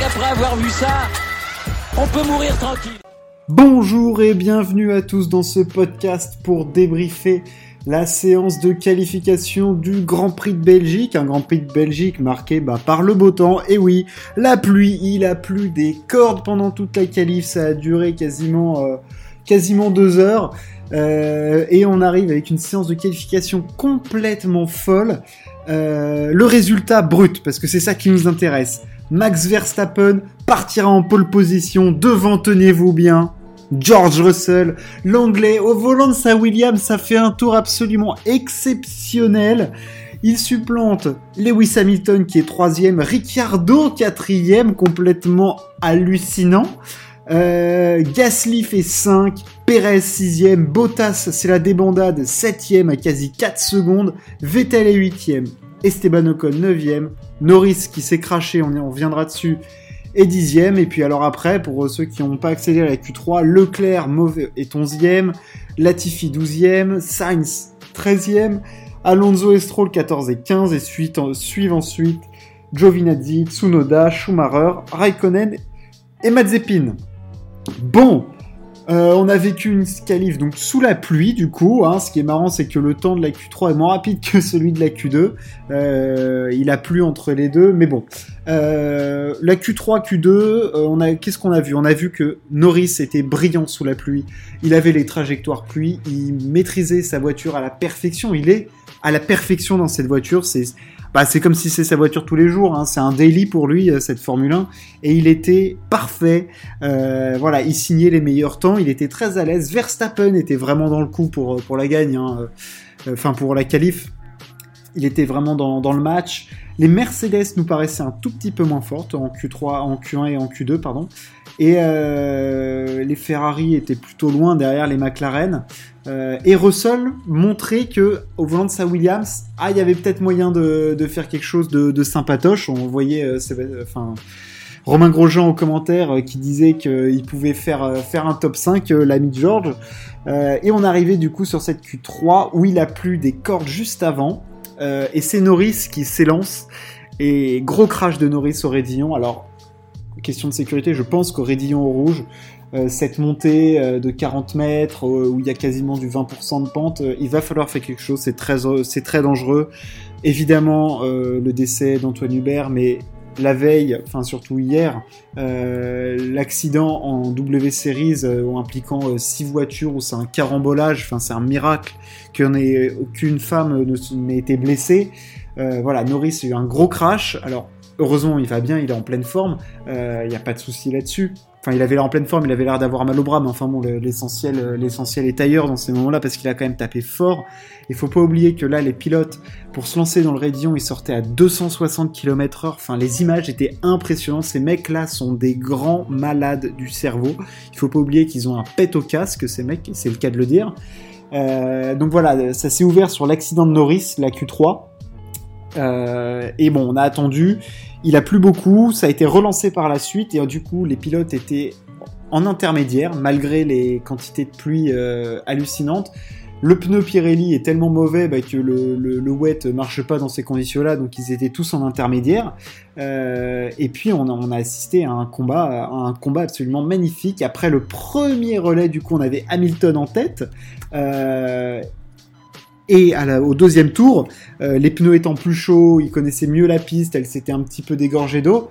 avoir vu ça, on peut mourir tranquille. Bonjour et bienvenue à tous dans ce podcast pour débriefer la séance de qualification du Grand Prix de Belgique, un Grand Prix de Belgique marqué bah, par le beau temps. Et oui, la pluie, il a plu des cordes pendant toute la qualif, ça a duré quasiment, euh, deux heures. Euh, et on arrive avec une séance de qualification complètement folle. Euh, le résultat brut, parce que c'est ça qui nous intéresse. Max Verstappen partira en pole position devant, tenez-vous bien, George Russell, l'anglais au volant de sa Williams, ça fait un tour absolument exceptionnel. Il supplante Lewis Hamilton qui est troisième, Ricciardo quatrième, complètement hallucinant. Euh, Gasly fait 5, Perez 6ème, Bottas c'est la débandade 7ème à quasi 4 secondes, Vettel est 8ème, Esteban Ocon 9ème, Norris qui s'est craché, on, on reviendra dessus, est 10ème, et puis alors après, pour ceux qui n'ont pas accédé à la Q3, Leclerc mauvais, est 11ème, Latifi 12ème, Sainz 13ème, Alonso et Stroll 14 et 15, et suivent ensuite Giovinazzi, Tsunoda, Schumacher, Raikkonen et Mazepin. Bon, euh, on a vécu une qualif donc sous la pluie du coup. Hein. Ce qui est marrant, c'est que le temps de la Q3 est moins rapide que celui de la Q2. Euh, il a plu entre les deux, mais bon. Euh, la Q3, Q2, on a qu'est-ce qu'on a vu? On a vu que Norris était brillant sous la pluie. Il avait les trajectoires pluie. Il maîtrisait sa voiture à la perfection. Il est à la perfection dans cette voiture. C'est bah, c'est comme si c'est sa voiture tous les jours. Hein. C'est un daily pour lui euh, cette Formule 1 et il était parfait. Euh, voilà, il signait les meilleurs temps. Il était très à l'aise. Verstappen était vraiment dans le coup pour pour la gagne. Hein. Euh, enfin pour la qualif. Il était vraiment dans, dans le match. Les Mercedes nous paraissaient un tout petit peu moins fortes en Q3, en Q1 et en Q2, pardon. Et euh, les Ferrari étaient plutôt loin derrière les McLaren. Euh, et Russell montrait que au volant de sa Williams, ah, il y avait peut-être moyen de, de, faire quelque chose de, de sympatoche. On voyait, euh, enfin. Romain Grosjean au commentaire euh, qui disait qu'il pouvait faire, euh, faire un top 5, l'ami George. et on arrivait du coup sur cette Q3 où il a plu des cordes juste avant. et c'est Norris qui s'élance. Et gros crash de Norris au Rédillon. Alors, question de sécurité, je pense qu'au Rédillon au rouge, euh, cette montée euh, de 40 mètres euh, où il y a quasiment du 20% de pente, il va falloir faire quelque chose, c'est très, c'est très dangereux. Évidemment, le décès d'Antoine Hubert, mais la veille, enfin surtout hier, l'accident en W Series impliquant six voitures où c'est un carambolage, enfin c'est un miracle qu'aucune femme n'ait été blessée. voilà, Norris a eu un gros crash. Alors heureusement, il va bien, il est en pleine forme, il n'y a pas de souci là-dessus. Enfin, il avait l'air en pleine forme, il avait l'air d'avoir mal au bras, mais enfin bon, l'essentiel, euh, l'essentiel est ailleurs dans ces moments-là parce qu'il a quand même tapé fort. Il faut pas oublier que là, les pilotes, pour se lancer dans le Raidillon, ils sortaient à 260 km/h. Enfin, les images étaient impressionnantes. Ces mecs-là sont des grands malades du cerveau. Il faut pas oublier qu'ils ont un pet au casque, ces mecs, c'est le cas de le dire. Euh, donc voilà, ça s'est ouvert sur l'accident de Norris, la Q3. Euh, et bon, on a attendu. Il a plu beaucoup, ça a été relancé par la suite et du coup les pilotes étaient en intermédiaire malgré les quantités de pluie euh, hallucinantes. Le pneu Pirelli est tellement mauvais bah, que le, le, le, wet marche pas dans ces conditions-là, donc ils étaient tous en intermédiaire. Euh, et puis on a, assisté à un combat, un combat absolument magnifique. Après le premier relais, du coup, on avait Hamilton en tête. Euh, et au deuxième tour, euh, les pneus étant plus chauds, ils connaissaient mieux la piste, elle s'était un petit peu dégorgée d'eau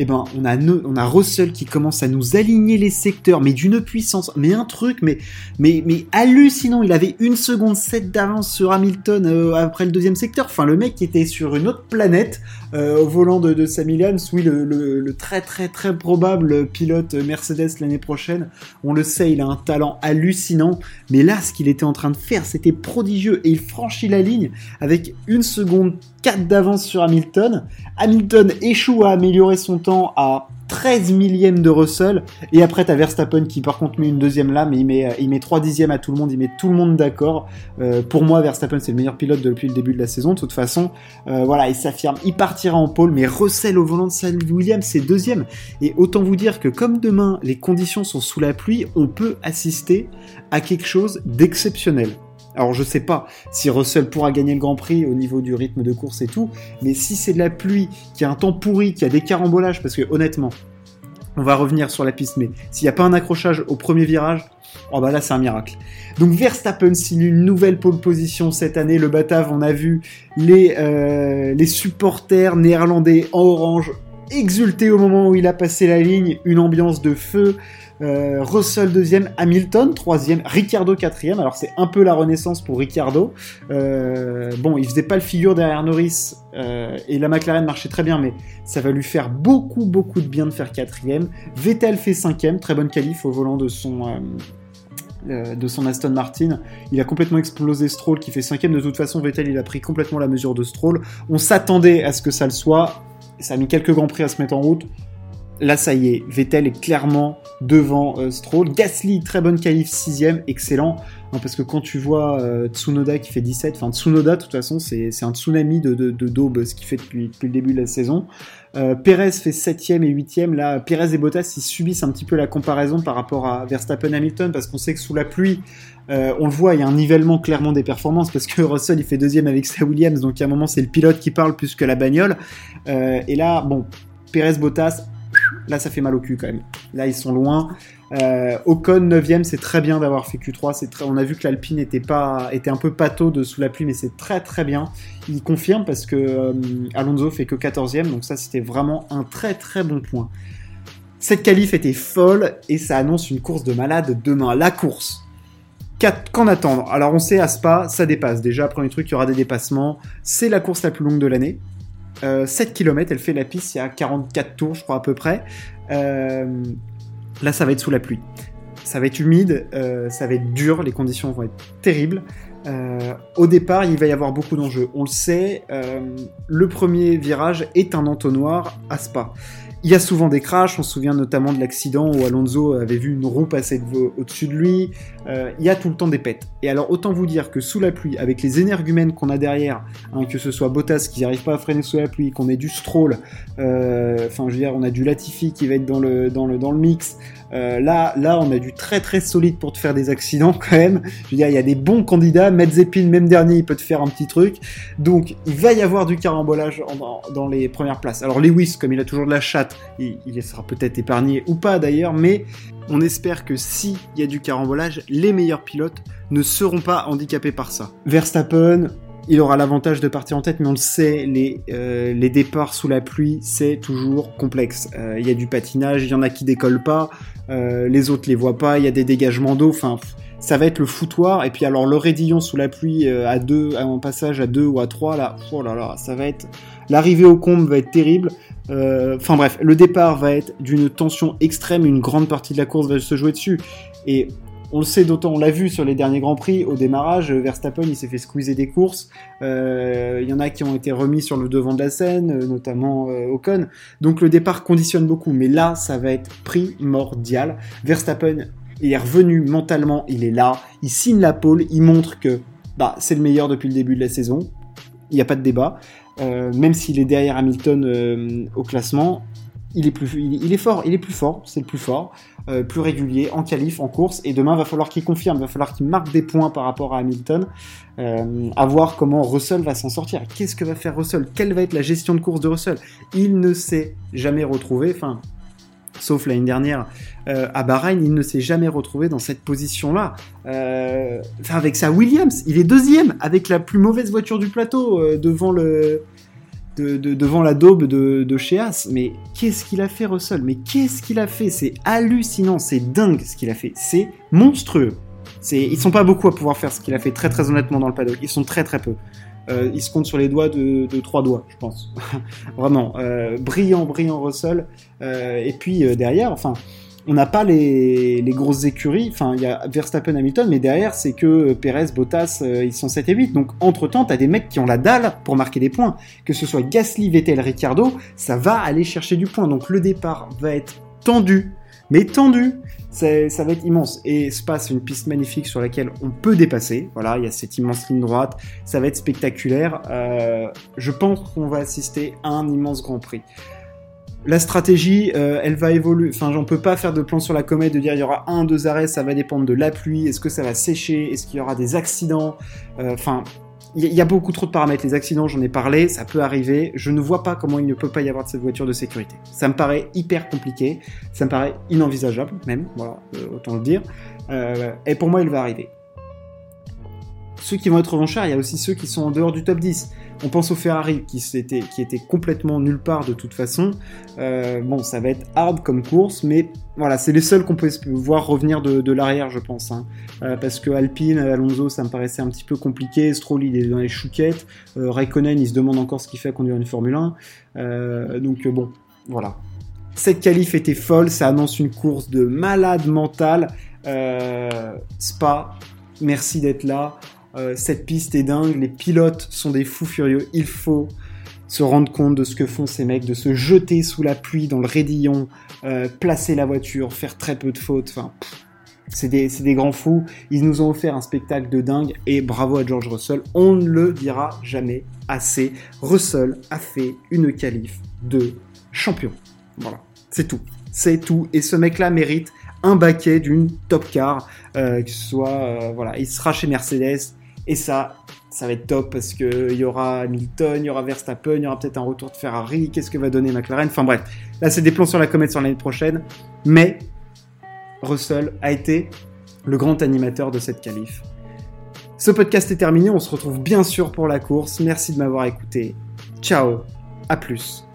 eh ben, on a, Russell qui commence à nous aligner les secteurs, mais d'une puissance, mais un truc, mais, mais, mais hallucinant. Il avait une seconde 7 d'avance sur Hamilton euh, après le deuxième secteur. Enfin, le mec qui était sur une autre planète euh, au volant de, de Sam Williams. Oui, le, le, très très très probable pilote Mercedes l'année prochaine. On le sait, il a un talent hallucinant. Mais là, ce qu'il était en train de faire, c'était prodigieux. Et il franchit la ligne avec une seconde 4 d'avance sur Hamilton. Hamilton échoue à améliorer son temps à 13 millièmes de Russell. Et après, t'as Verstappen qui, par contre, met une deuxième là, mais il met, il met 3 dixièmes à tout le monde, il met tout le monde d'accord. Euh, pour moi, Verstappen, c'est le meilleur pilote depuis le début de la saison. De toute façon, euh, voilà, il s'affirme, il partira en pôle, mais Russell au volant de sa Williams, c'est deuxième. Et autant vous dire que comme demain, les conditions sont sous la pluie, on peut assister à quelque chose d'exceptionnel. Alors je sais pas si Russell pourra gagner le Grand Prix au niveau du rythme de course et tout, mais si c'est de la pluie, qui a un temps pourri, qui a des carambolages, parce que honnêtement, on va revenir sur la piste, mais s'il n'y a pas un accrochage au premier virage, oh bah là c'est un miracle. Donc Verstappen signe une nouvelle pole position cette année. Le Batav, on a vu les, euh, les supporters néerlandais en orange exulter au moment où il a passé la ligne, une ambiance de feu. Euh, Russell deuxième, Hamilton troisième, Ricciardo quatrième. Alors c'est un peu la renaissance pour Ricciardo. Euh, bon, il faisait pas le figure derrière Norris euh, et la McLaren marchait très bien, mais ça va lui faire beaucoup beaucoup de bien de faire quatrième. Vettel fait cinquième, très bonne qualif au volant de son de son Aston Martin. Il a complètement explosé Stroll qui fait cinquième. De toute façon, Vettel il a pris complètement la mesure de Stroll. On s'attendait à ce que ça le soit. Ça a mis quelques grands prix à se mettre en route. Là, ça y est, Vettel est clairement devant euh, Stroll. Gasly, très bonne qualif, sixième, excellent. Hein, parce que quand tu vois euh, Tsunoda qui fait 17, enfin Tsunoda, de toute façon, c'est un tsunami de, de, daube, ce qu'il fait depuis, le début de la saison. Euh, Perez fait 7ème et 8ème. Là, Perez et Bottas, ils subissent un petit peu la comparaison par rapport à Verstappen-Hamilton, parce qu'on sait que sous la pluie, on le voit, il y a un nivellement clairement des performances, parce que Russell, il fait deuxième avec sa Williams, donc à un moment, c'est le pilote qui parle plus que la bagnole. et là, bon, Perez-Bottas, Là, ça fait mal au cul quand même. Là, ils sont loin. Euh, Ocon 9ème, c'est très bien d'avoir fait Q3. C'est très... On a vu que l'Alpine était un peu pâteau de sous la pluie, mais c'est très très bien. Il confirme parce que euh, Alonso fait que 14ème, donc ça c'était vraiment un très très bon point. Cette qualif était folle et ça annonce une course de malade demain. La course. Qu'en attendre? Alors on sait à Spa, ça dépasse. Déjà, premier truc, il y aura des dépassements. C'est la course la plus longue de l'année. 7 euh, km, elle fait la piste, il y a 44 tours, je crois, à peu près. Euh, là, ça va être sous la pluie. Ça va être humide, euh, ça va être dur, les conditions vont être terribles. au départ, il va y avoir beaucoup d'enjeux. On le sait, le premier virage est un entonnoir à Spa. Il y a souvent des crashs, on se souvient notamment de l'accident où Alonso avait vu une roue passer au-dessus de lui. Euh, il y a tout le temps des pètes. Et alors autant vous dire que sous la pluie, avec les énergumènes qu'on a derrière, hein, que ce soit Bottas qui n'arrive pas à freiner sous la pluie, qu'on ait du Stroll, euh, enfin je veux dire, on a du Latifi qui va être dans le, dans le, dans le mix, euh, là, là, on a du très très solide pour te faire des accidents quand même. Je veux dire, il y a des bons candidats. Medzepin, même dernier, il peut te faire un petit truc. Donc, il va y avoir du carambolage dans les premières places. Alors, Lewis, comme il a toujours de la chatte, il, il sera peut-être épargné ou pas d'ailleurs, mais on espère que s'il y a du carambolage, les meilleurs pilotes ne seront pas handicapés par ça. Verstappen, il aura l'avantage de partir en tête, mais on le sait, les, euh, départs sous la pluie, c'est toujours complexe. Euh, il y a du patinage, il y en a qui décollent pas, euh, les autres les voient pas, il y a des dégagements d'eau, enfin, ça va être le foutoir. Et puis alors le raidillon sous la pluie à deux, un passage à deux ou à trois, là, oh là là, ça va être... L'arrivée au comble va être terrible. Enfin bref, le départ va être d'une tension extrême, une grande partie de la course va se jouer dessus. Et on le sait d'autant, on l'a vu sur les derniers Grands Prix, au démarrage, Verstappen il s'est fait squeezer des courses, euh, il y en a qui ont été remis sur le devant de la scène, euh, notamment euh, Ocon, donc le départ conditionne beaucoup, mais là ça va être primordial. Verstappen est revenu mentalement, il est là, il signe la pole, il montre que bah, c'est le meilleur depuis le début de la saison, il n'y a pas de débat, même s'il est derrière Hamilton au classement, il est, plus, il, est fort, il est plus fort, c'est le plus fort, euh, plus régulier en qualif, en course, et demain va falloir qu'il confirme, va falloir qu'il marque des points par rapport à Hamilton, euh, à voir comment Russell va s'en sortir. Qu'est-ce que va faire Russell? Quelle va être la gestion de course de Russell? Il ne s'est jamais retrouvé, enfin, sauf l'année dernière euh, à Bahreïn, il ne s'est jamais retrouvé dans cette position-là. enfin, avec sa Williams, il est deuxième avec la plus mauvaise voiture du plateau devant le devant la daube de, de chez Mais qu'est-ce qu'il a fait, Russell? Mais qu'est-ce qu'il a fait? C'est hallucinant, c'est dingue ce qu'il a fait. C'est monstrueux. C'est, ils sont pas beaucoup à pouvoir faire ce qu'il a fait, très très honnêtement, dans le paddock. Ils sont très très peu. Euh, ils se comptent sur les doigts de, trois doigts, je pense. Vraiment. Euh, brillant, brillant Russell. Euh, et puis derrière, enfin, on n'a pas les, grosses écuries. Enfin, il y a Verstappen, Hamilton, mais derrière, c'est que Perez, Bottas, euh, ils sont 7 et 8. Donc, entre-temps, tu as des mecs qui ont la dalle pour marquer des points. Que ce soit Gasly, Vettel, Ricciardo, ça va aller chercher du point. Donc, le départ va être tendu, mais tendu. Ça va être immense. Et Spa, c'est une piste magnifique sur laquelle on peut dépasser. Voilà, il y a cette immense ligne droite. Ça va être spectaculaire. Euh, je pense qu'on va assister à un immense Grand Prix la stratégie, euh, elle va évoluer. Enfin, j'en peux pas faire de plan sur la comète de dire il y aura un, deux arrêts, ça va dépendre de la pluie. Est-ce que ça va sécher Est-ce qu'il y aura des accidents euh, Enfin, il y, a beaucoup trop de paramètres. Les accidents, j'en ai parlé, ça peut arriver. Je ne vois pas comment il ne peut pas y avoir de cette voiture de sécurité. Ça me paraît hyper compliqué. Ça me paraît inenvisageable, même. Voilà, euh, autant le dire. et pour moi, il va arriver. Ceux qui vont être revanchards, il y a aussi ceux qui sont en dehors du top 10. On pense au Ferrari qui était, complètement nulle part de toute façon. Euh, bon, ça va être hard comme course, mais voilà, c'est les seuls qu'on peut voir revenir de, l'arrière, je pense. Hein. Euh, parce que Alpine, Alonso, ça me paraissait un petit peu compliqué. Stroll, il est dans les chouquettes. Euh, Raikkonen, il se demande encore ce qu'il fait à conduire une Formule 1. donc bon, voilà. Cette qualif était folle, ça annonce une course de malade mental. Spa, merci d'être là. Euh, cette piste est dingue, les pilotes sont des fous furieux, il faut se rendre compte de ce que font ces mecs, de se jeter sous la pluie dans le raidillon, euh, placer la voiture, faire très peu de fautes, enfin, c'est des, des, grands fous, ils nous ont offert un spectacle de dingue, et bravo à George Russell, on ne le dira jamais assez, Russell a fait une qualif de champion, voilà, c'est tout, c'est tout, et ce mec-là mérite un baquet d'une top car, euh, que ce soit, voilà, il sera chez Mercedes, et ça, ça va être top parce qu'il y aura Hamilton, il y aura Verstappen, il y aura peut-être un retour de Ferrari. Qu'est-ce que va donner McLaren? Enfin bref, là c'est des plans sur la comète sur l'année prochaine. Mais Russell a été le grand animateur de cette qualif. Ce podcast est terminé, on se retrouve bien sûr pour la course. Merci de m'avoir écouté. Ciao, à plus.